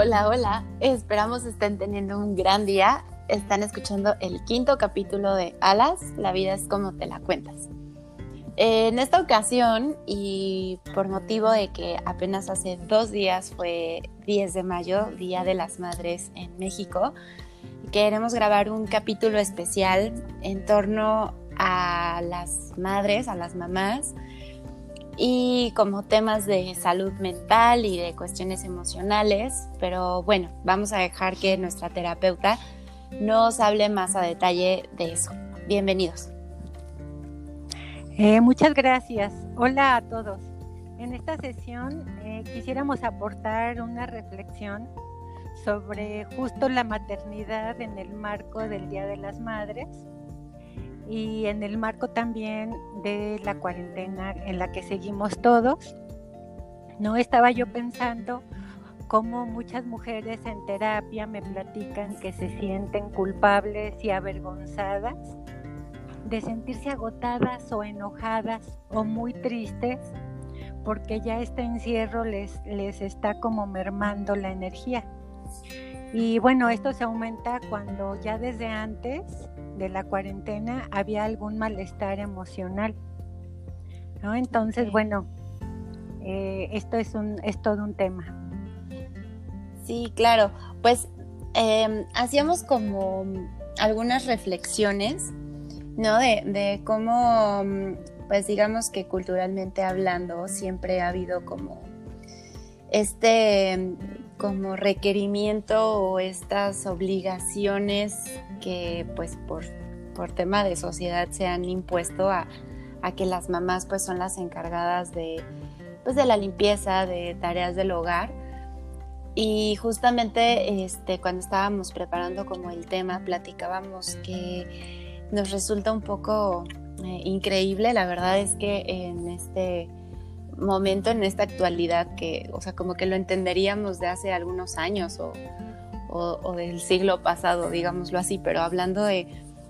Hola, hola. Esperamos estén teniendo un gran día. Están escuchando el quinto capítulo de Alas, la vida es como te la cuentas. En esta ocasión, y por motivo de que apenas hace dos días fue 10 de mayo, Día de las Madres en México, queremos grabar un capítulo especial en torno a las madres, a las mamás, y como temas de salud mental y de cuestiones emocionales, pero bueno, vamos a dejar que nuestra terapeuta nos hable más a detalle de eso. Bienvenidos. Eh, muchas gracias. Hola a todos. En esta sesión eh, quisiéramos aportar una reflexión sobre justo la maternidad en el marco del Día de las Madres y en el marco también de la cuarentena en la que seguimos todos. No estaba yo pensando cómo muchas mujeres en terapia me platican que se sienten culpables y avergonzadas de sentirse agotadas o enojadas o muy tristes porque ya este encierro les, les está como mermando la energía. Y bueno, esto se aumenta cuando ya desde antes de la cuarentena había algún malestar emocional. ¿no? Entonces, bueno, eh, esto es, un, es todo un tema. Sí, claro. Pues em, hacíamos como algunas reflexiones ¿no? De, de cómo, mm, pues digamos que culturalmente hablando, siempre ha habido como este como requerimiento o estas obligaciones que pues por, por tema de sociedad se han impuesto a, a, que las mamás pues son las encargadas de pues de la limpieza, de tareas del hogar. Y justamente este, cuando estábamos preparando como el tema, platicábamos que nos resulta un poco eh, increíble. La verdad es que en este momento, en esta actualidad, que, o sea, como que lo entenderíamos de hace algunos años o, del siglo pasado, digámoslo así, pero hablando de,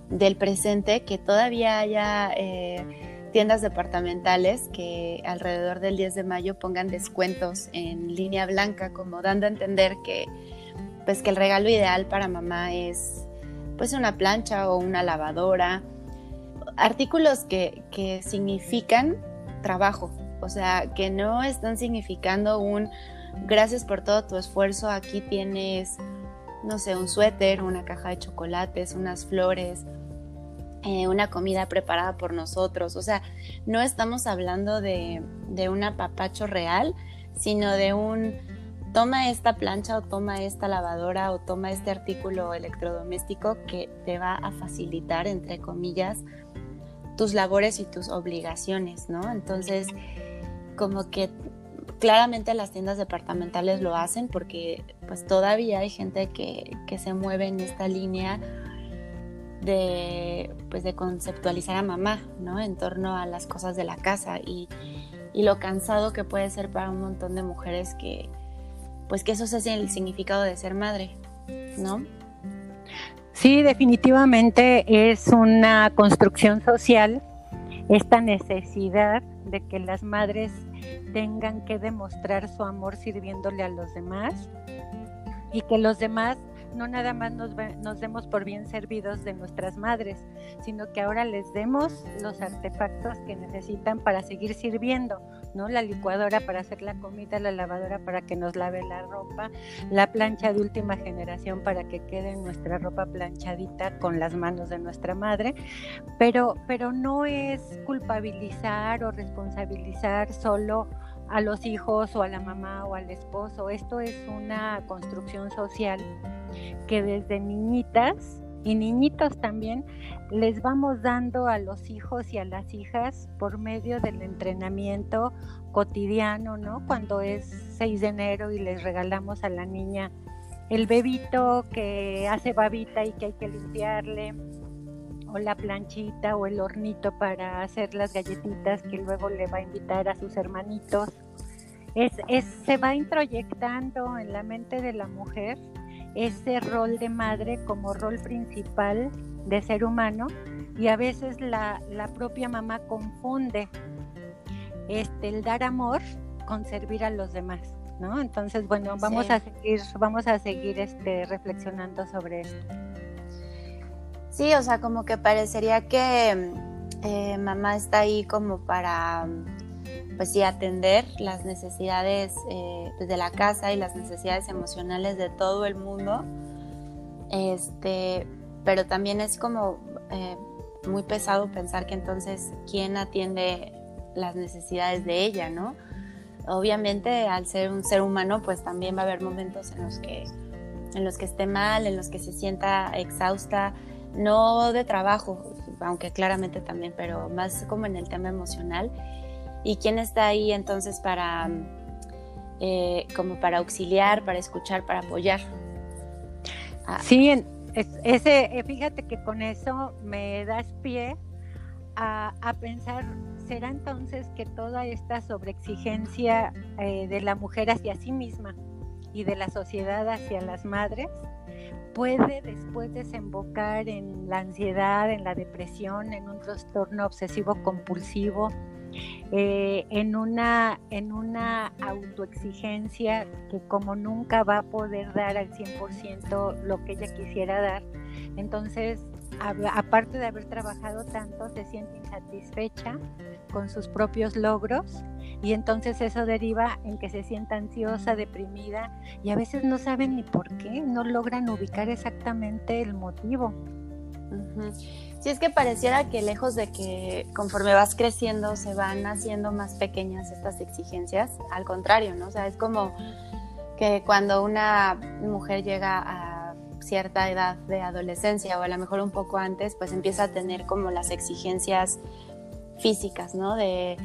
del presente, que todavía haya eh, tiendas departamentales que alrededor del 10 de mayo pongan descuentos en línea blanca, como dando a entender que, pues, que el regalo ideal para mamá es pues una plancha o una lavadora, artículos que, que significan trabajo, o sea, que no están significando un gracias por todo tu esfuerzo, aquí tienes, no sé, un suéter, una caja de chocolates, unas flores, eh, una comida preparada por nosotros, o sea, no estamos hablando de, de un apapacho real, sino de un toma esta plancha o toma esta lavadora o toma este artículo electrodoméstico que te va a facilitar, entre comillas, tus labores y tus obligaciones, ¿no? Entonces, como que claramente las tiendas departamentales lo hacen porque pues todavía hay gente que, se mueve en esta línea de, pues, de conceptualizar a mamá, ¿no? En torno a las cosas de la casa y, y lo cansado que puede ser para un montón de mujeres que, pues que eso es el significado de ser madre, ¿no? Sí, definitivamente es una construcción social esta necesidad de que las madres tengan que demostrar su amor sirviéndole a los demás y que los demás no nada más nos, nos, demos por bien servidos de nuestras madres, sino que ahora les demos los artefactos que necesitan para seguir sirviendo, ¿no? La licuadora para hacer la comida, la lavadora para que nos lave la ropa, la plancha de última generación para que quede nuestra ropa planchadita con las manos de nuestra madre, pero, pero no es culpabilizar o responsabilizar solo a los hijos o a la mamá o al esposo. Esto es una construcción social que desde niñitas y niñitos también les vamos dando a los hijos y a las hijas por medio del entrenamiento cotidiano, ¿no? Cuando es 6 de enero y les regalamos a la niña el bebito que hace babita y que hay que limpiarle, o la planchita o el hornito para hacer las galletitas que luego le va a invitar a sus hermanitos. Se va introyectando en la mente de la mujer ese rol de madre como rol principal de ser humano y a veces la, propia mamá confunde este, el dar amor con servir a los demás, ¿no? Entonces, bueno, vamos a seguir, vamos a seguir este, reflexionando sobre esto. Sí, o sea, como que parecería que eh, mamá está ahí como para, pues sí, atender las necesidades eh, la casa y las necesidades emocionales de todo el mundo. Este, pero también es como eh, muy pesado pensar que entonces quién atiende las necesidades de ella, ¿no? Obviamente al ser un ser humano pues también va a haber momentos en los que en los que esté mal, en los que se sienta exhausta, no de trabajo, aunque claramente también, pero más como en el tema emocional. ¿Y quién está ahí entonces para, eh, como para auxiliar, para escuchar, para apoyar? Ah. Sí, ese, eh, fíjate que con eso me das pie a, pensar, ¿será entonces que toda esta sobreexigencia eh, de la mujer hacia sí misma y de la sociedad hacia las madres puede después desembocar en la ansiedad, en la depresión, en un trastorno obsesivo compulsivo, eh, en, una, en una autoexigencia que como nunca va a poder dar al 100% lo que ella quisiera dar. Entonces, aparte de haber trabajado tanto, se siente insatisfecha con sus propios logros y entonces eso deriva en que se sienta ansiosa, deprimida y a veces no saben ni por qué, no logran ubicar exactamente el motivo. Si es que pareciera que lejos de que conforme vas creciendo se van haciendo más pequeñas estas exigencias, al contrario, ¿no? O sea, es como que cuando una mujer llega a cierta edad de adolescencia o a lo mejor un poco antes, pues empieza a tener como las exigencias físicas, ¿no? De,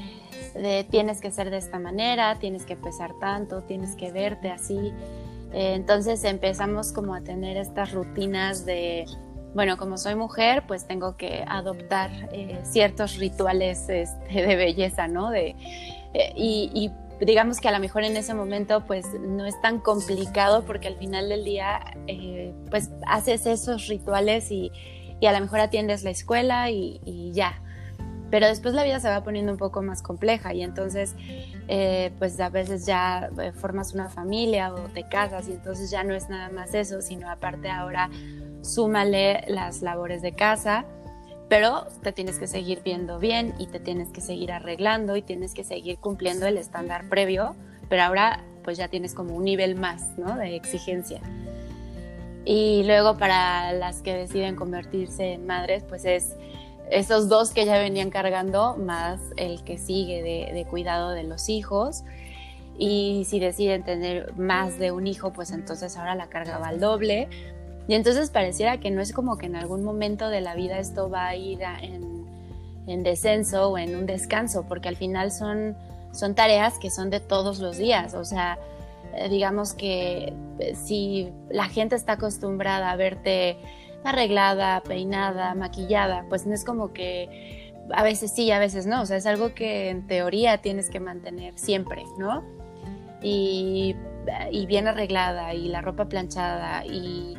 tienes que ser de esta manera, tienes que pesar tanto, tienes que verte así. Eh, entonces empezamos como a tener estas rutinas de, bueno, como soy mujer, pues tengo que adoptar eh, ciertos rituales este, de belleza, ¿no? De, eh, y, digamos que a lo mejor en ese momento pues no es tan complicado porque al final del día pues haces esos rituales y, a lo mejor atiendes la escuela y ya, pero después la vida se va poniendo un poco más compleja y entonces eh, pues a veces ya eh, formas una familia o te casas y entonces ya no es nada más eso, sino aparte ahora súmale las labores de casa, pero te tienes que seguir viendo bien y te tienes que seguir arreglando y tienes que seguir cumpliendo el estándar previo, pero ahora pues ya tienes como un nivel más ¿no? de exigencia. Y luego para las que deciden convertirse en madres, pues es esos dos que ya venían cargando, más el que sigue de, cuidado de los hijos. Y si deciden tener más de un hijo, pues entonces ahora la carga va al doble. Y entonces pareciera que no es como que en algún momento de la vida esto va a ir en, en, descenso o en un descanso, porque al final son, son tareas que son de todos los días. O sea, eh, digamos que eh, si la gente está acostumbrada a verte arreglada, peinada, maquillada, pues no es como que a veces sí, a veces no, o sea, es algo que en teoría tienes que mantener siempre, ¿no? Y, bien arreglada y la ropa planchada y,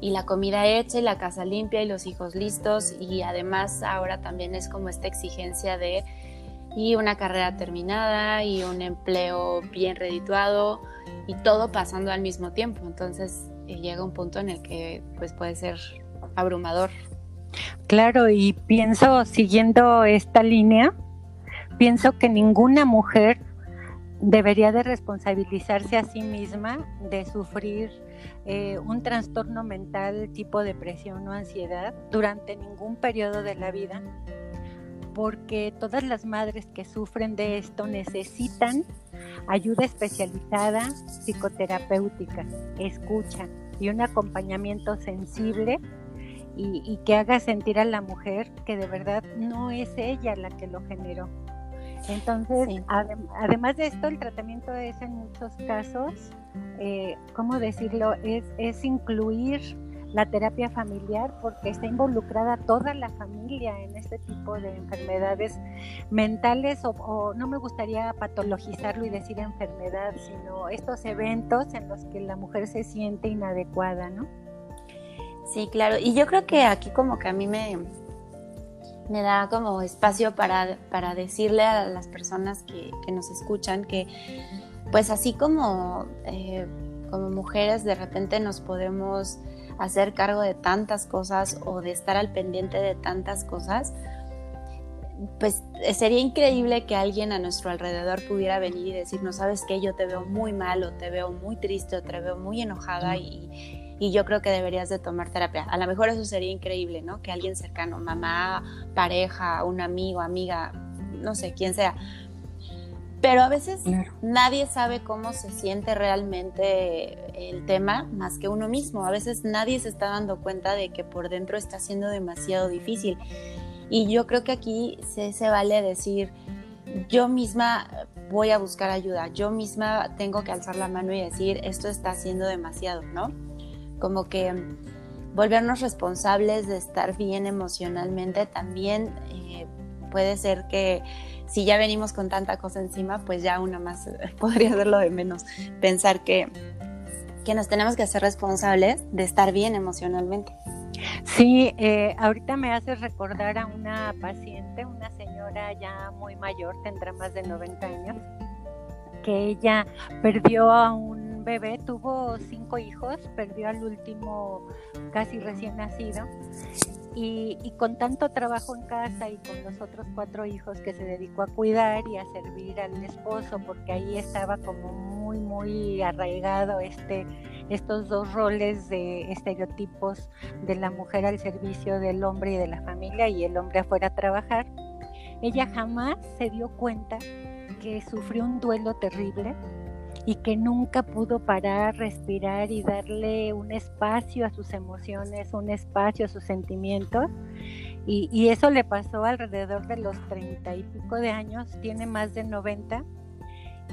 y la comida hecha y la casa limpia y los hijos listos y además ahora también es como esta exigencia de y una carrera terminada y un empleo bien redituado y todo pasando al mismo tiempo. Entonces llega un punto en el que pues puede ser abrumador. Claro, y pienso, siguiendo esta línea, pienso que ninguna mujer debería de responsabilizarse a sí misma de sufrir eh, un trastorno mental tipo depresión o ansiedad durante ningún periodo de la vida, porque todas las madres que sufren de esto necesitan ayuda especializada psicoterapéutica, escucha y un acompañamiento sensible y, que haga sentir a la mujer que de verdad no es ella la que lo generó. Entonces, además de esto, el tratamiento es en muchos casos, eh, ¿cómo decirlo? Es, incluir la terapia familiar porque está involucrada toda la familia en este tipo de enfermedades mentales o, no me gustaría patologizarlo y decir enfermedad, sino estos eventos en los que la mujer se siente inadecuada, ¿no? Sí, claro. Y yo creo que aquí como que a mí me, me da como espacio para, para decirle a las personas que, nos escuchan que pues así como, eh, como mujeres de repente nos podemos hacer cargo de tantas cosas o de estar al pendiente de tantas cosas, pues sería increíble que alguien a nuestro alrededor pudiera venir y decir, no sabes qué, yo te veo muy mal o te veo muy triste o te veo muy enojada y, y yo creo que deberías de tomar terapia. A lo mejor eso sería increíble, ¿no? Que alguien cercano, mamá, pareja, un amigo, amiga, no sé, quién sea. Pero a veces nadie sabe cómo se siente realmente el tema más que uno mismo. A veces nadie se está dando cuenta de que por dentro está siendo demasiado difícil. Y yo creo que aquí se, se vale decir, yo misma voy a buscar ayuda, yo misma tengo que alzar la mano y decir, esto está siendo demasiado, ¿no? como que volvernos responsables de estar bien emocionalmente también eh, puede ser que si ya venimos con tanta cosa encima, pues ya una más podría ser lo de menos. Pensar que, que nos tenemos que hacer responsables de estar bien emocionalmente. Sí, eh, ahorita me hace recordar a una paciente, una señora ya muy mayor, tendrá más de 90 años, que ella perdió a un bebé, tuvo cinco hijos, perdió al último casi recién nacido. Y, con tanto trabajo en casa y con los otros cuatro hijos que se dedicó a cuidar y a servir al esposo, porque ahí estaba como muy, muy arraigado este, estos dos roles de estereotipos de la mujer al servicio del hombre y de la familia y el hombre afuera a trabajar. Ella jamás se dio cuenta que sufrió un duelo terrible y que nunca pudo parar, respirar y darle un espacio a sus emociones, un espacio a sus sentimientos. Y, eso le pasó alrededor de los treinta y pico de años, tiene más de 90,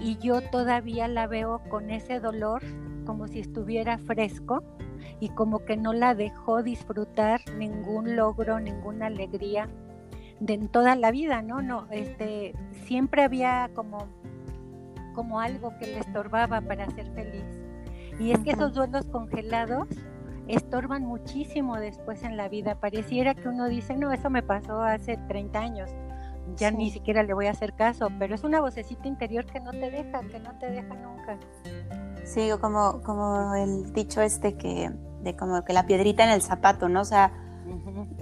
y yo todavía la veo con ese dolor como si estuviera fresco y como que no la dejó disfrutar ningún logro, ninguna alegría de en toda la vida, ¿no? No, este, siempre había como como algo que le estorbaba para ser feliz. Y es que esos duelos congelados estorban muchísimo después en la vida. Pareciera que uno dice, no, eso me pasó hace 30 años, ya ni siquiera le voy a hacer caso, pero es una vocecita interior que no te deja, que no te deja nunca. Sí, como, como el dicho este que, de como que la piedrita en el zapato, ¿no? O sea,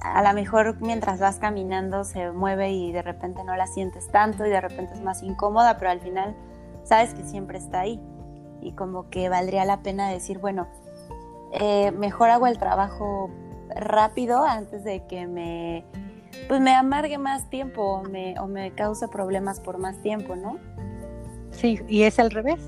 a lo mejor mientras vas caminando se mueve y de repente no la sientes tanto y de repente es más incómoda, pero al final sabes que siempre está ahí. Y como que valdría la pena decir, bueno, eh, mejor hago el trabajo rápido antes de que me, pues me amargue más tiempo o me, o me cause problemas por más tiempo, ¿no? Sí, y es al revés.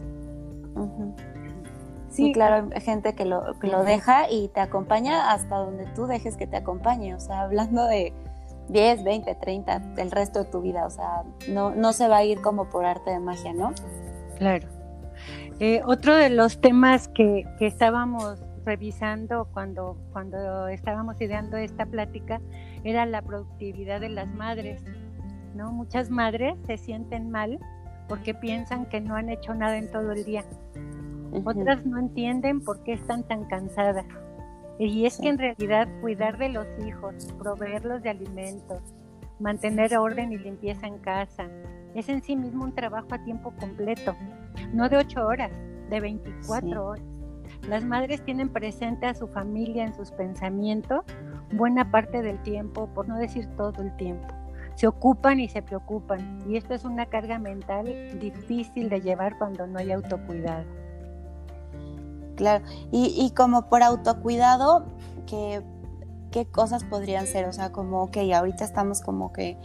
Sí, claro, hay gente que lo, que lo deja y te acompaña hasta donde tú dejes que te acompañe. O sea, hablando de 10, 20, 30, el resto de tu vida. O sea, no, no se va a ir como por arte de magia, ¿no? Claro. Eh, otro de los temas que, estábamos revisando cuando, cuando estábamos ideando esta plática era la productividad de las madres. ¿no? Muchas madres se sienten mal porque piensan que no han hecho nada en todo el día. Otras no entienden por qué están tan cansadas. Y es que en realidad cuidar de los hijos, proveerlos de alimentos, mantener orden y limpieza en casa, es en sí mismo un trabajo a tiempo completo, no de ocho horas, de 24 horas. Las madres tienen presente a su familia en sus pensamientos buena parte del tiempo, por no decir todo el tiempo. Se ocupan y se preocupan y esto es una carga mental difícil de llevar cuando no hay autocuidado. Claro, y, como por autocuidado, ¿qué, ¿qué cosas podrían ser? O sea, como, que ahorita estamos como que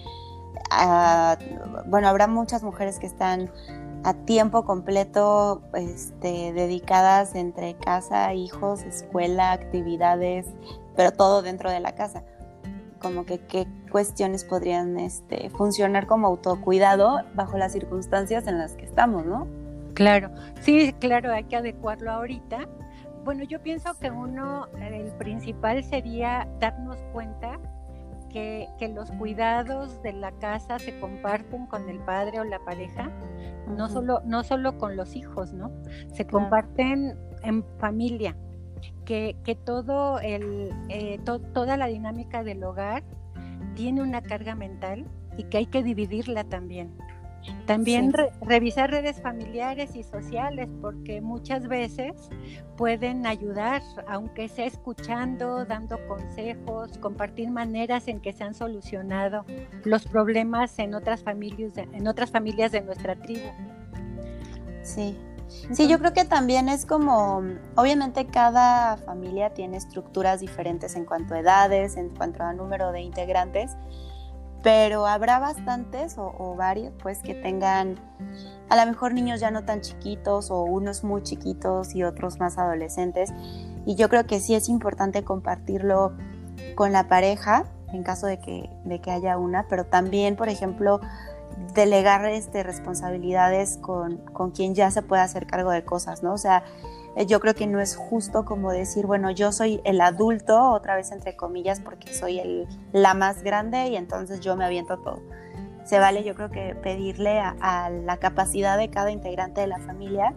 bueno, habrá muchas mujeres que están a tiempo completo este, dedicadas entre casa, hijos, escuela, actividades, pero todo dentro de la casa. Como que qué cuestiones podrían este, funcionar como autocuidado bajo las circunstancias en las que estamos, ¿no? Claro, sí, claro, hay que adecuarlo ahorita. Bueno, yo pienso que uno, el principal sería darnos cuenta que, los cuidados de la casa se comparten con el padre o la pareja, no, solo, no solo con los hijos, ¿no? Se comparten en familia, que, que todo el, eh, toda la dinámica del hogar tiene una carga mental y que hay que dividirla también. También revisar redes familiares y sociales porque muchas veces pueden ayudar, aunque sea escuchando, dando consejos, compartir maneras en que se han solucionado los problemas en otras familias, en otras familias de nuestra tribu. Sí. Sí, yo creo que también es como, obviamente cada familia tiene estructuras diferentes en cuanto a edades, en cuanto a número de integrantes, pero habrá bastantes o, varios pues que tengan a lo mejor niños ya no tan chiquitos o unos muy chiquitos y otros más adolescentes. Y yo creo que sí es importante compartirlo con la pareja en caso de que, de que haya una, pero también por ejemplo delegar este, responsabilidades con, con quien ya se pueda hacer cargo de cosas, ¿no? O sea, eh, yo creo que no es justo como decir, bueno, yo soy el adulto, otra vez entre comillas, porque soy el, la más grande y entonces yo me aviento todo. Se vale, yo creo que pedirle a, la capacidad de cada integrante de la familia,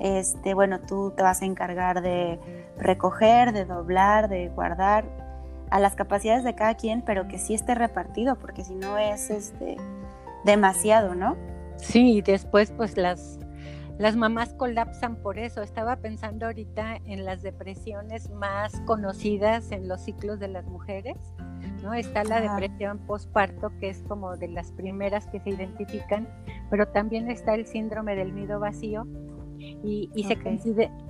este, bueno, tú te vas a encargar de recoger, de doblar, de guardar, a las capacidades de cada quien, pero que sí esté repartido, porque si no es este demasiado, ¿no? Sí, después pues las las mamás colapsan por eso. Estaba pensando ahorita en las depresiones más conocidas en los ciclos de las mujeres. ¿no? Está la depresión postparto, que es como de las primeras que se identifican, pero también está el síndrome del nido vacío, y, se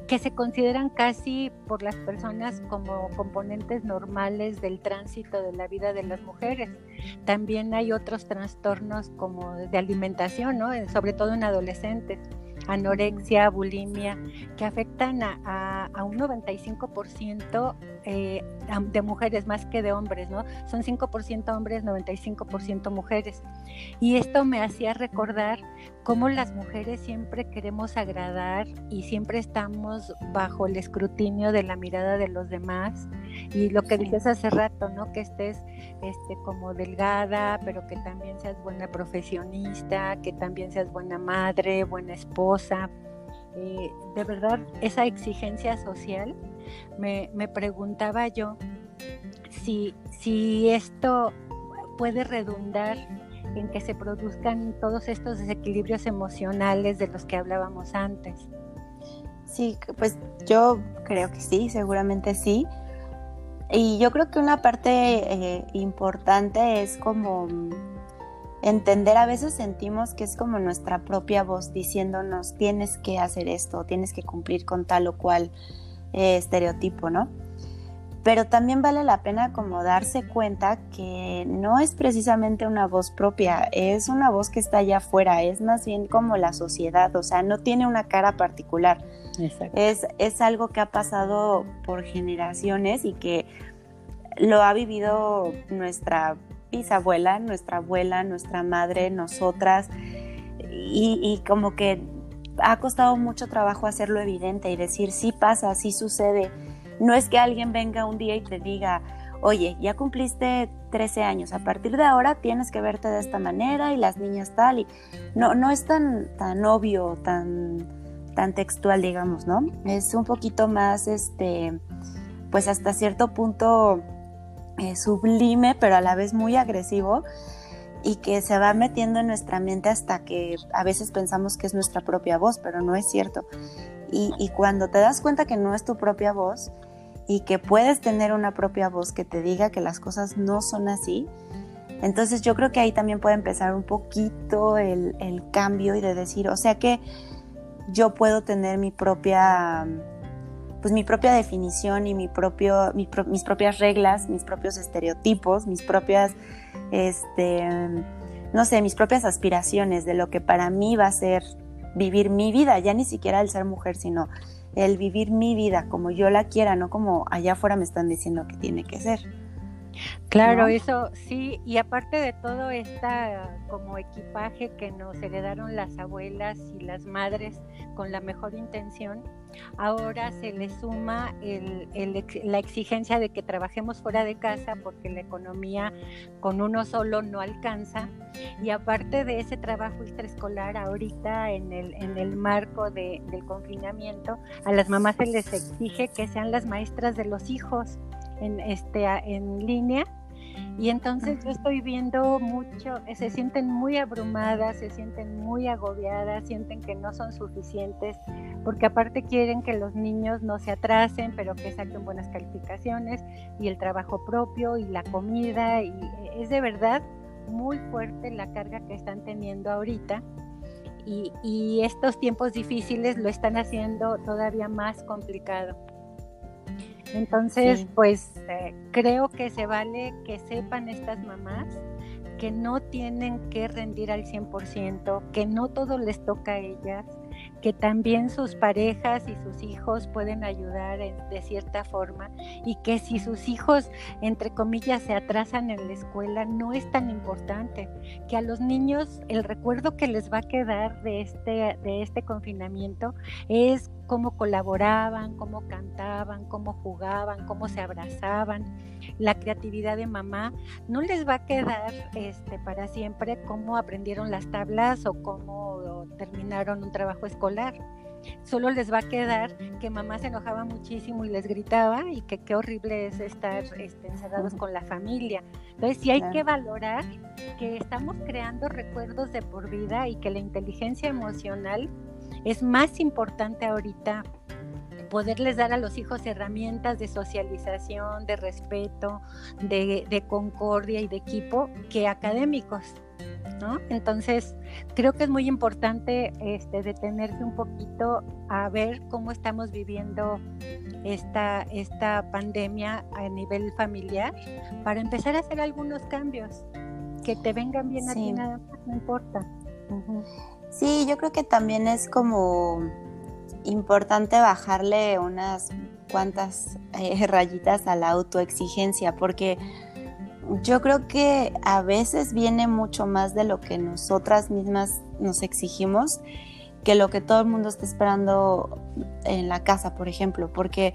que se consideran casi por las personas como componentes normales del tránsito de la vida de las mujeres. También hay otros trastornos como de alimentación, ¿no? sobre todo en adolescentes anorexia, bulimia, que afectan a, un 95% eh, de mujeres más que de hombres, ¿no? Son 5% hombres, 95% mujeres. Y esto me hacía recordar cómo las mujeres siempre queremos agradar y siempre estamos bajo el escrutinio de la mirada de los demás. Y lo que dices hace rato, ¿no? Que estés este, como delgada, pero que también seas buena profesionista, que también seas buena madre, buena esposa. Eh, de verdad, esa exigencia social, me, me preguntaba yo si, si esto puede redundar en que se produzcan todos estos desequilibrios emocionales de los que hablábamos antes. Sí, pues yo creo que sí, seguramente sí. Y yo creo que una parte eh, importante es como entender, a veces sentimos que es como nuestra propia voz diciéndonos tienes que hacer esto, tienes que cumplir con tal o cual eh, estereotipo, ¿no? Pero también vale la pena como darse cuenta que no es precisamente una voz propia, es una voz que está allá afuera, es más bien como la sociedad, o sea, no tiene una cara particular es, es algo que ha pasado por generaciones y que lo ha vivido nuestra bisabuela, nuestra abuela, nuestra madre, nosotras, y, como que ha costado mucho trabajo hacerlo evidente y decir, sí pasa, sí sucede. No es que alguien venga un día y te diga, oye, ya cumpliste 13 años, a partir de ahora tienes que verte de esta manera y las niñas tal, y no, no es tan, tan obvio, tan tan textual, digamos, ¿no? Es un poquito más, este, pues hasta cierto punto eh, sublime, pero a la vez muy agresivo y que se va metiendo en nuestra mente hasta que a veces pensamos que es nuestra propia voz, pero no es cierto. Y, y cuando te das cuenta que no es tu propia voz y que puedes tener una propia voz que te diga que las cosas no son así, entonces yo creo que ahí también puede empezar un poquito el, el cambio y de decir, o sea que yo puedo tener mi propia pues mi propia definición y mi propio, mis propias reglas, mis propios estereotipos, mis propias, este, no sé, mis propias aspiraciones de lo que para mí va a ser vivir mi vida, ya ni siquiera el ser mujer, sino el vivir mi vida como yo la quiera, no como allá afuera me están diciendo que tiene que ser. Claro, eso sí, y aparte de todo esta como equipaje que nos heredaron las abuelas y las madres con la mejor intención, ahora se le suma la exigencia de que trabajemos fuera de casa porque la economía con uno solo no alcanza. Y aparte de ese trabajo extraescolar, ahorita en el, en el marco del confinamiento, a las mamás se les exige que sean las maestras de los hijos en, este, en línea Y entonces yo estoy viendo mucho, se sienten muy abrumadas, se sienten muy agobiadas, sienten que no son suficientes, porque aparte quieren que los niños no se atrasen, pero que saquen buenas calificaciones y el trabajo propio y la comida. Y es de verdad muy fuerte la carga que están teniendo ahorita. Y, y estos tiempos difíciles lo están haciendo todavía más complicado. Entonces, pues eh, creo que se vale que sepan estas mamás que no tienen que rendir al 100%, que no todo les toca a ellas, que también sus parejas y sus hijos pueden ayudar de cierta forma y que si sus hijos, entre comillas, se atrasan en la escuela, no es tan importante, que a los niños el recuerdo que les va a quedar de este, de este confinamiento es cómo colaboraban, cómo cantaban, cómo jugaban, cómo se abrazaban. La creatividad de mamá no les va a quedar este, para siempre cómo aprendieron las tablas o cómo terminaron un trabajo escolar. Solo les va a quedar que mamá se enojaba muchísimo y les gritaba y que qué horrible es estar este, encerrados con la familia. Entonces sí hay que valorar que estamos creando recuerdos de por vida y que la inteligencia emocional es más importante ahorita poderles dar a los hijos herramientas de socialización, de respeto, de, concordia y de equipo que académicos. ¿No? Entonces, creo que es muy importante este, detenerse un poquito a ver cómo estamos viviendo esta, esta pandemia a nivel familiar para empezar a hacer algunos cambios que te vengan bien a ti nada más, no importa. Sí, yo creo que también es como importante bajarle unas cuantas eh, rayitas a la autoexigencia, porque yo creo que a veces viene mucho más de lo que nosotras mismas nos exigimos que lo que todo el mundo está esperando en la casa, por ejemplo, porque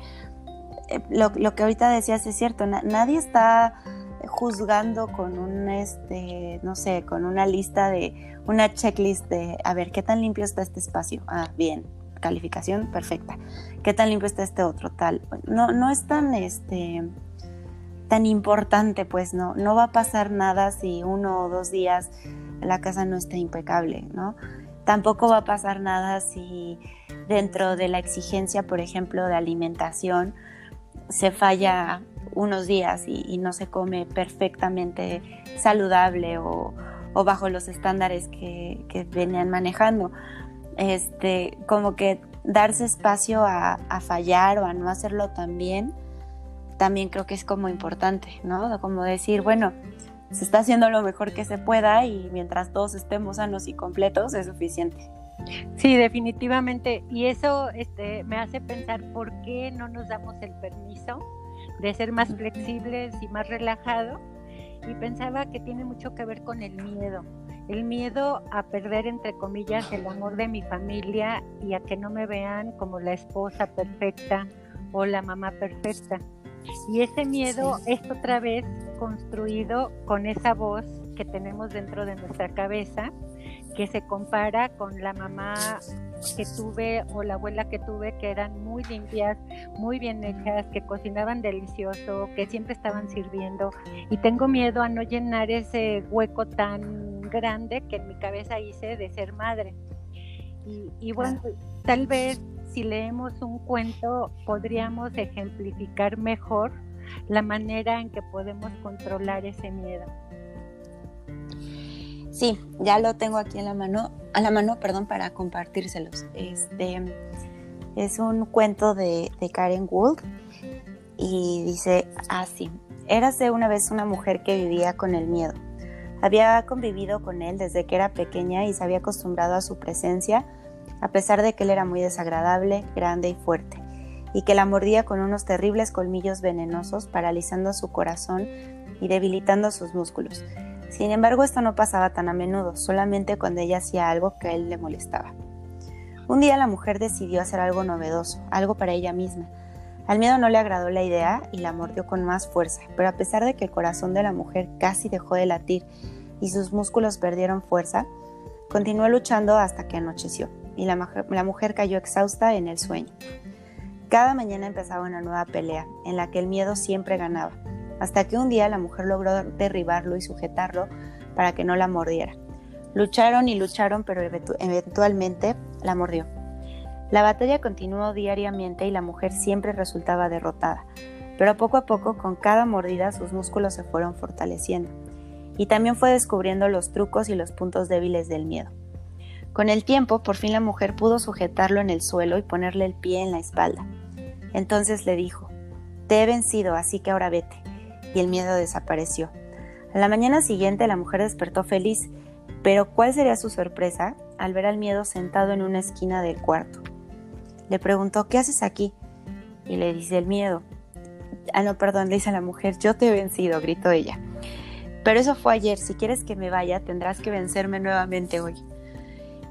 eh, lo, que ahorita decías es cierto, nadie está juzgando con un, este, no sé, con una lista de, una checklist de, a ver, ¿qué tan limpio está este espacio? Ah, bien, calificación perfecta. ¿Qué tan limpio está este otro? Tal. No, no es tan, este, tan importante, pues no, no va a pasar nada si uno o dos días la casa no está impecable, ¿no? Tampoco va a pasar nada si dentro de la exigencia, por ejemplo, de alimentación, se falla unos días y, no se come perfectamente saludable o, bajo los estándares que, venían manejando. Este, como que darse espacio a, fallar o a no hacerlo tan bien, también creo que es como importante, ¿no? Como decir, bueno, se está haciendo lo mejor que se pueda y mientras todos estemos sanos y completos es suficiente. Sí, definitivamente. Y eso este, me hace pensar por qué no nos damos el permiso de ser más flexibles y más relajados. Y pensaba que tiene mucho que ver con el miedo. El miedo a perder, entre comillas, el amor de mi familia y a que no me vean como la esposa perfecta o la mamá perfecta. Y ese miedo es otra vez construido con esa voz que tenemos dentro de nuestra cabeza que se compara con la mamá que tuve o la abuela que tuve que eran muy limpias, muy bien hechas, que cocinaban delicioso, que siempre estaban sirviendo. Y tengo miedo a no llenar ese hueco tan grande que en mi cabeza hice de ser madre. Y, bueno, tal vez si leemos un cuento podríamos ejemplificar mejor la manera en que podemos controlar ese miedo. Sí, ya lo tengo aquí en la mano, a la mano, perdón, para compartírselos. Este es un cuento de, Karen Wood y dice así: Érase una vez una mujer que vivía con el miedo. Había convivido con él desde que era pequeña y se había acostumbrado a su presencia, a pesar de que él era muy desagradable, grande y fuerte, y que la mordía con unos terribles colmillos venenosos, paralizando su corazón y debilitando sus músculos. Sin embargo, esto no pasaba tan a menudo, solamente cuando ella hacía algo que a él le molestaba. Un día la mujer decidió hacer algo novedoso, algo para ella misma. Al miedo no le agradó la idea y la mordió con más fuerza, pero a pesar de que el corazón de la mujer casi dejó de latir y sus músculos perdieron fuerza, continuó luchando hasta que anocheció y la, la mujer cayó exhausta en el sueño. Cada mañana empezaba una nueva pelea, en la que el miedo siempre ganaba hasta que un día la mujer logró derribarlo y sujetarlo para que no la mordiera. Lucharon y lucharon, pero eventualmente la mordió. La batalla continuó diariamente y la mujer siempre resultaba derrotada, pero poco a poco, con cada mordida, sus músculos se fueron fortaleciendo, y también fue descubriendo los trucos y los puntos débiles del miedo. Con el tiempo, por fin la mujer pudo sujetarlo en el suelo y ponerle el pie en la espalda. Entonces le dijo, Te he vencido, así que ahora vete. Y el miedo desapareció. A la mañana siguiente la mujer despertó feliz, pero ¿cuál sería su sorpresa al ver al miedo sentado en una esquina del cuarto? Le preguntó, ¿qué haces aquí? Y le dice el miedo. Ah, no, perdón, le dice a la mujer, yo te he vencido, gritó ella. Pero eso fue ayer, si quieres que me vaya, tendrás que vencerme nuevamente hoy.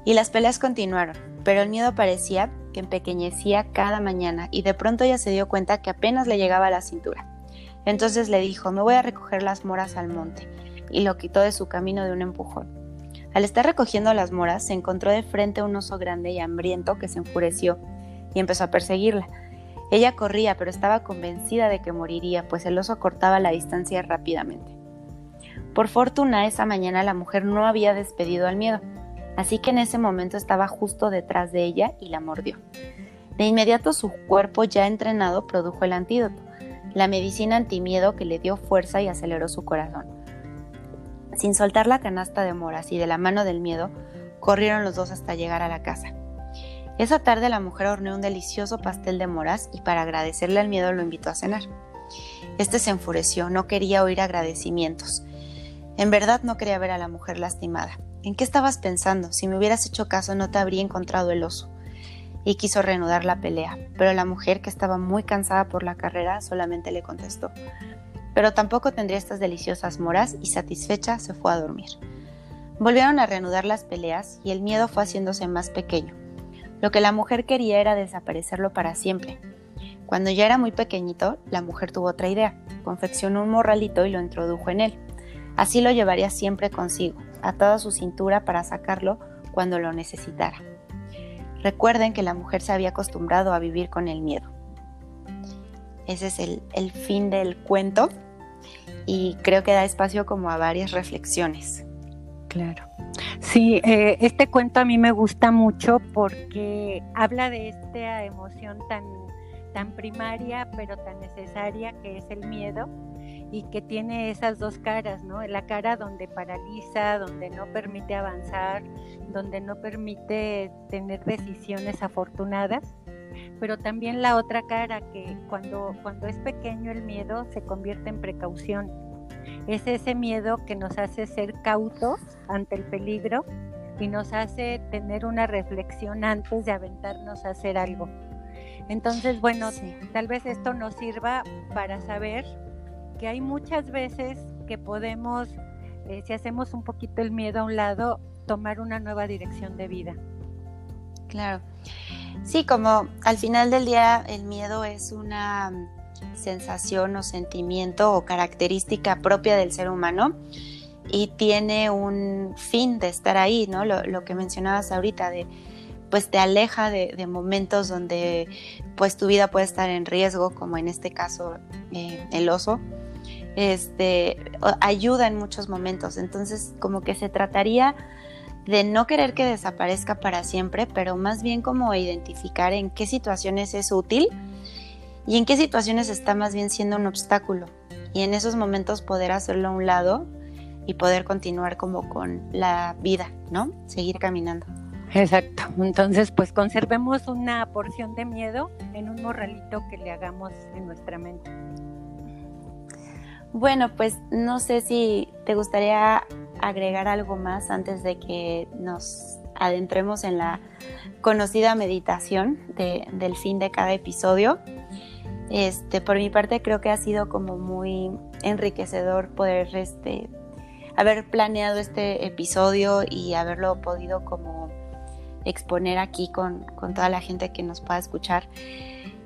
Y las peleas continuaron, pero el miedo parecía que empequeñecía cada mañana y de pronto ella se dio cuenta que apenas le llegaba a la cintura. Entonces le dijo, me voy a recoger las moras al monte, y lo quitó de su camino de un empujón. Al estar recogiendo las moras, se encontró de frente a un oso grande y hambriento que se enfureció y empezó a perseguirla. Ella corría, pero estaba convencida de que moriría, pues el oso cortaba la distancia rápidamente. Por fortuna, esa mañana la mujer no había despedido al miedo, así que en ese momento estaba justo detrás de ella y la mordió. De inmediato su cuerpo ya entrenado produjo el antídoto, la medicina antimiedo que le dio fuerza y aceleró su corazón. Sin soltar la canasta de moras y de la mano del miedo, corrieron los dos hasta llegar a la casa. Esa tarde la mujer horneó un delicioso pastel de moras y para agradecerle al miedo lo invitó a cenar. Este se enfureció, no quería oír agradecimientos. En verdad no quería ver a la mujer lastimada. ¿En qué estabas pensando? Si me hubieras hecho caso no te habría encontrado el oso. Y quiso reanudar la pelea, pero la mujer, que estaba muy cansada por la carrera, solamente le contestó. Pero tampoco tendría estas deliciosas moras y satisfecha se fue a dormir. Volvieron a reanudar las peleas y el miedo fue haciéndose más pequeño. Lo que la mujer quería era desaparecerlo para siempre. Cuando ya era muy pequeñito, la mujer tuvo otra idea. Confeccionó un morralito y lo introdujo en él. Así lo llevaría siempre consigo, atado a su cintura para sacarlo cuando lo necesitara. Recuerden que la mujer se había acostumbrado a vivir con el miedo. Ese es el, fin del cuento y creo que da espacio como a varias reflexiones. Claro. Sí, eh, este cuento a mí me gusta mucho porque habla de esta emoción tan, tan primaria pero tan necesaria que es el miedo y que tiene esas dos caras, ¿no? La cara donde paraliza, donde no permite avanzar, donde no permite tener decisiones afortunadas, pero también la otra cara que cuando, cuando es pequeño el miedo se convierte en precaución. Es ese miedo que nos hace ser cautos ante el peligro y nos hace tener una reflexión antes de aventarnos a hacer algo. Entonces, bueno, tal vez esto nos sirva para saber hay muchas veces que podemos, eh, si hacemos un poquito el miedo a un lado, tomar una nueva dirección de vida. Claro. Sí, como al final del día el miedo es una sensación o sentimiento o característica propia del ser humano y tiene un fin de estar ahí, ¿no? Lo, que mencionabas ahorita de pues te aleja de, momentos donde pues tu vida puede estar en riesgo, como en este caso eh, el oso, este, ayuda en muchos momentos. Entonces, como que se trataría de no querer que desaparezca para siempre, pero más bien como identificar en qué situaciones es útil y en qué situaciones está más bien siendo un obstáculo. Y en esos momentos poder hacerlo a un lado y poder continuar como con la vida, ¿no? Seguir caminando. Exacto. Entonces, pues conservemos una porción de miedo en un morralito que le hagamos en nuestra mente. Bueno, pues no sé si te gustaría agregar algo más antes de que nos adentremos en la conocida meditación del fin de cada episodio. Este, por mi parte creo que ha sido como muy enriquecedor poder este, haber planeado este episodio y haberlo podido como exponer aquí con, toda la gente que nos pueda escuchar,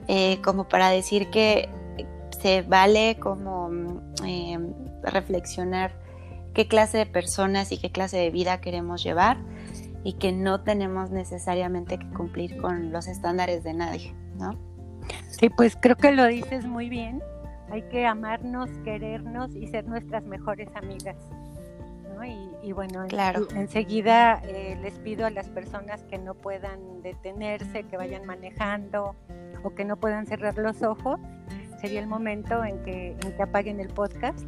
eh, como para decir que se vale como em, reflexionar qué clase de personas y qué clase de vida queremos llevar y que no tenemos necesariamente que cumplir con los estándares de nadie, ¿no? Sí, pues creo que lo dices muy bien, hay que amarnos, querernos y ser nuestras mejores amigas. Y, bueno, claro. enseguida eh, les pido a las personas que no puedan detenerse, que vayan manejando o que no puedan cerrar los ojos, sería el momento en que, en que apaguen el podcast.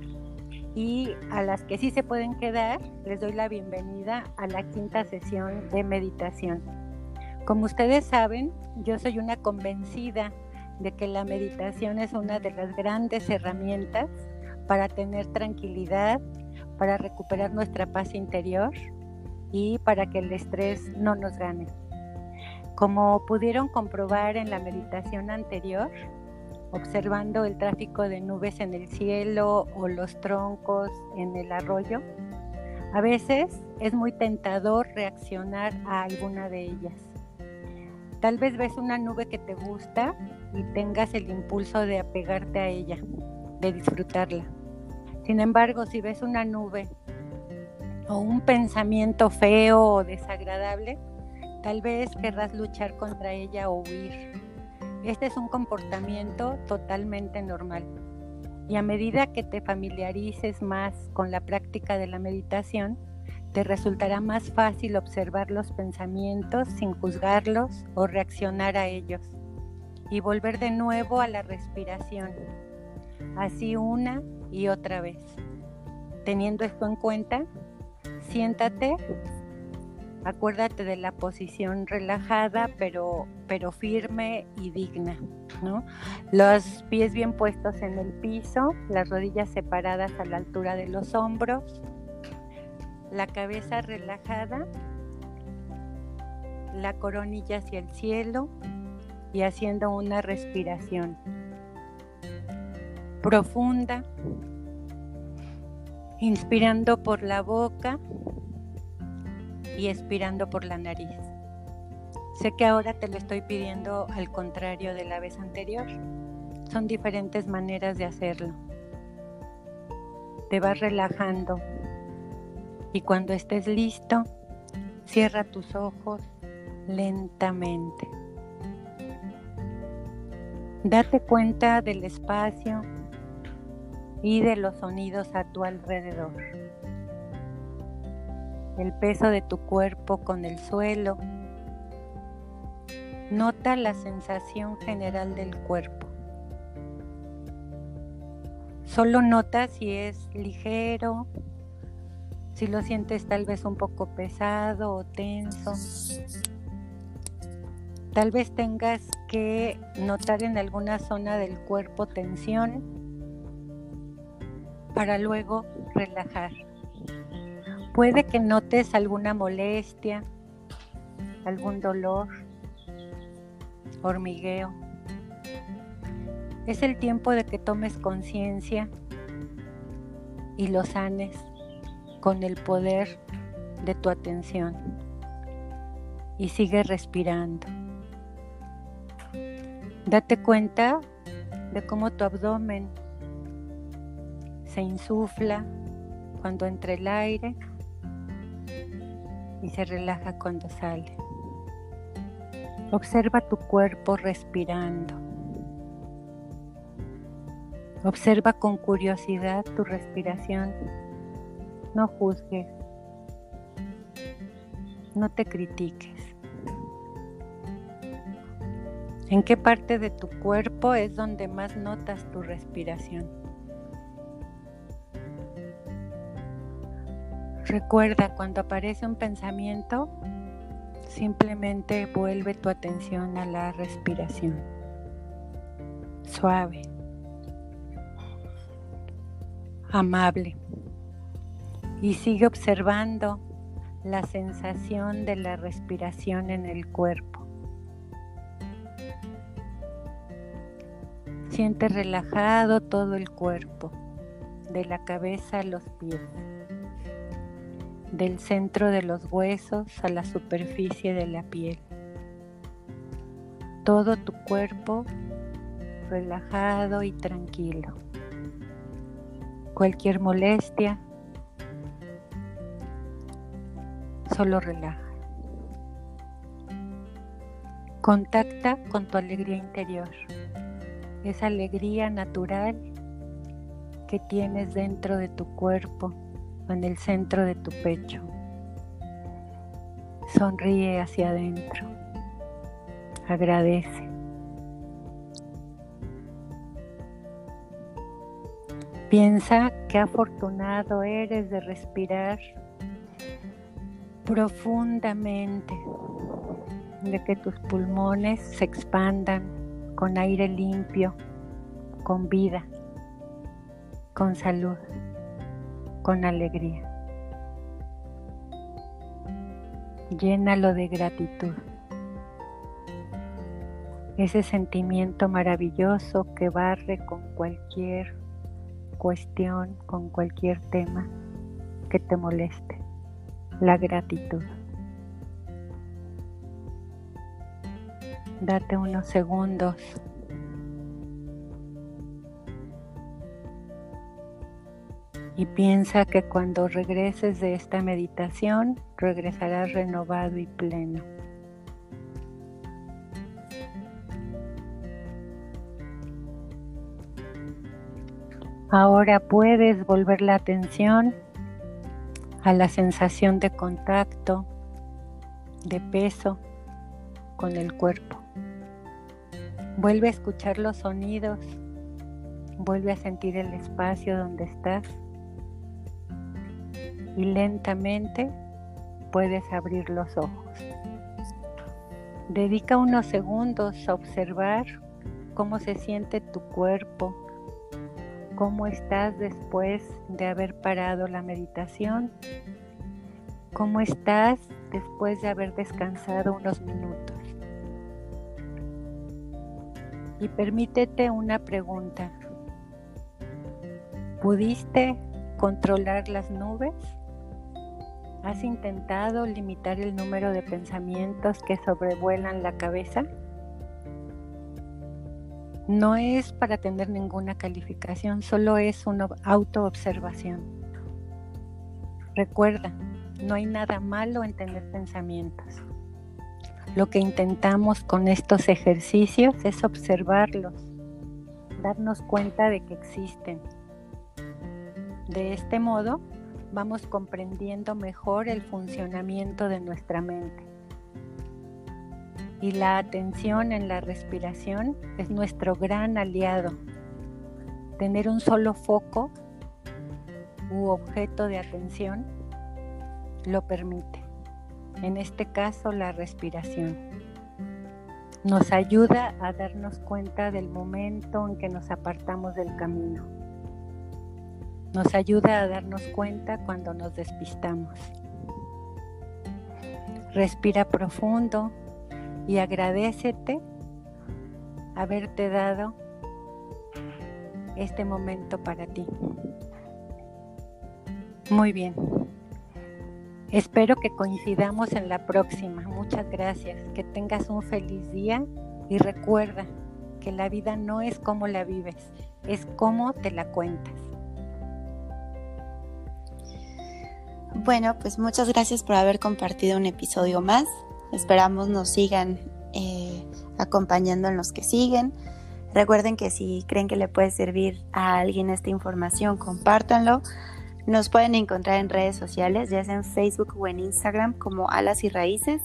Y a las que sí se pueden quedar, les doy la bienvenida a la quinta sesión de meditación. Como ustedes saben, yo soy una convencida de que la meditación es una de las grandes herramientas para tener tranquilidad, para recuperar nuestra paz interior y para que el estrés no nos gane. Como pudieron comprobar en la meditación anterior, observando el tráfico de nubes en el cielo o los troncos en el arroyo, a veces es muy tentador reaccionar a alguna de ellas. Tal vez ves una nube que te gusta y tengas el impulso de apegarte a ella, de disfrutarla. Sin embargo, si ves una nube o un pensamiento feo o desagradable, tal vez querrás luchar contra ella o huir. Este es un comportamiento totalmente normal. Y a medida que te familiarices más con la práctica de la meditación, te resultará más fácil observar los pensamientos sin juzgarlos o reaccionar a ellos y volver de nuevo a la respiración, así una y otra vez. Teniendo esto en cuenta, siéntate, acuérdate de la posición relajada pero, pero firme y digna. ¿no? Los pies bien puestos en el piso, las rodillas separadas a la altura de los hombros, la cabeza relajada, la coronilla hacia el cielo y haciendo una respiración profunda, inspirando por la boca y expirando por la nariz. Sé que ahora te lo estoy pidiendo al contrario de la vez anterior. Son diferentes maneras de hacerlo. Te vas relajando y cuando estés listo, cierra tus ojos lentamente. Date cuenta del espacio y de los sonidos a tu alrededor. El peso de tu cuerpo con el suelo. Nota la sensación general del cuerpo. Solo nota si es ligero si lo sientes tal vez un poco pesado o tenso. Tal vez tengas que notar en alguna zona del cuerpo tensión para luego relajar. Puede que notes alguna molestia, algún dolor, hormigueo. Es el tiempo de que tomes conciencia y lo sanes con el poder de tu atención y sigue respirando. Date cuenta de cómo tu abdomen se insufla cuando entra el aire y se relaja cuando sale. Observa tu cuerpo respirando. Observa con curiosidad tu respiración no juzgues. No te critiques. ¿En qué parte de tu cuerpo es donde más notas tu respiración? Recuerda, cuando aparece un pensamiento, simplemente vuelve tu atención a la respiración. Suave. Amable y sigue observando la sensación de la respiración en el cuerpo. Siente relajado todo el cuerpo, de la cabeza a los pies, del centro de los huesos a la superficie de la piel. Todo tu cuerpo relajado y tranquilo. Cualquier molestia solo relaja. Contacta con tu alegría interior, esa alegría natural que tienes dentro de tu cuerpo en el centro de tu pecho. Sonríe hacia adentro. Agradece. Piensa qué afortunado eres de respirar profundamente, de que tus pulmones se expandan con aire limpio, con vida, con salud, con alegría. Llénalo de gratitud. Ese sentimiento maravilloso que barre con cualquier cuestión, con cualquier tema que te moleste. La gratitud. Date unos segundos. Y piensa que cuando regreses de esta meditación, regresarás renovado y pleno. Ahora puedes volver la atención a la sensación de contacto, de peso con el cuerpo. Vuelve a escuchar los sonidos, vuelve a sentir el espacio donde estás y lentamente puedes abrir los ojos. Dedica unos segundos a observar cómo se siente tu cuerpo, cómo estás después de haber parado la meditación, cómo estás después de haber descansado unos minutos. Y permítete una pregunta. ¿Pudiste controlar las nubes? ¿Has intentado limitar el número de pensamientos que sobrevuelan la cabeza? No es para tener ninguna calificación, solo es una autoobservación. Recuerda, no hay nada malo en tener pensamientos. Lo que intentamos con estos ejercicios es observarlos, darnos cuenta de que existen. De este modo, vamos comprendiendo mejor el funcionamiento de nuestra mente y la atención en la respiración es nuestro gran aliado. Tener un solo foco u objeto de atención lo permite. En este caso, la respiración. Nos ayuda a darnos cuenta del momento en que nos apartamos del camino. Nos ayuda a darnos cuenta cuando nos despistamos. Respira profundo y agradecete haberte dado este momento para ti. Muy bien. Espero que coincidamos en la próxima. Muchas gracias. Que tengas un feliz día y recuerda que la vida no es como la vives, es como te la cuentas. Bueno, pues muchas gracias por haber compartido un episodio más. Esperamos nos sigan eh, acompañando en los que siguen. Recuerden que si creen que le puede servir a alguien esta información, compártanlo. Nos pueden encontrar en redes sociales, ya sea en Facebook o en Instagram como Alas y Raíces,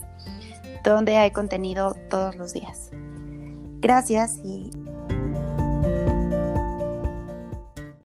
donde hay contenido todos los días. Gracias y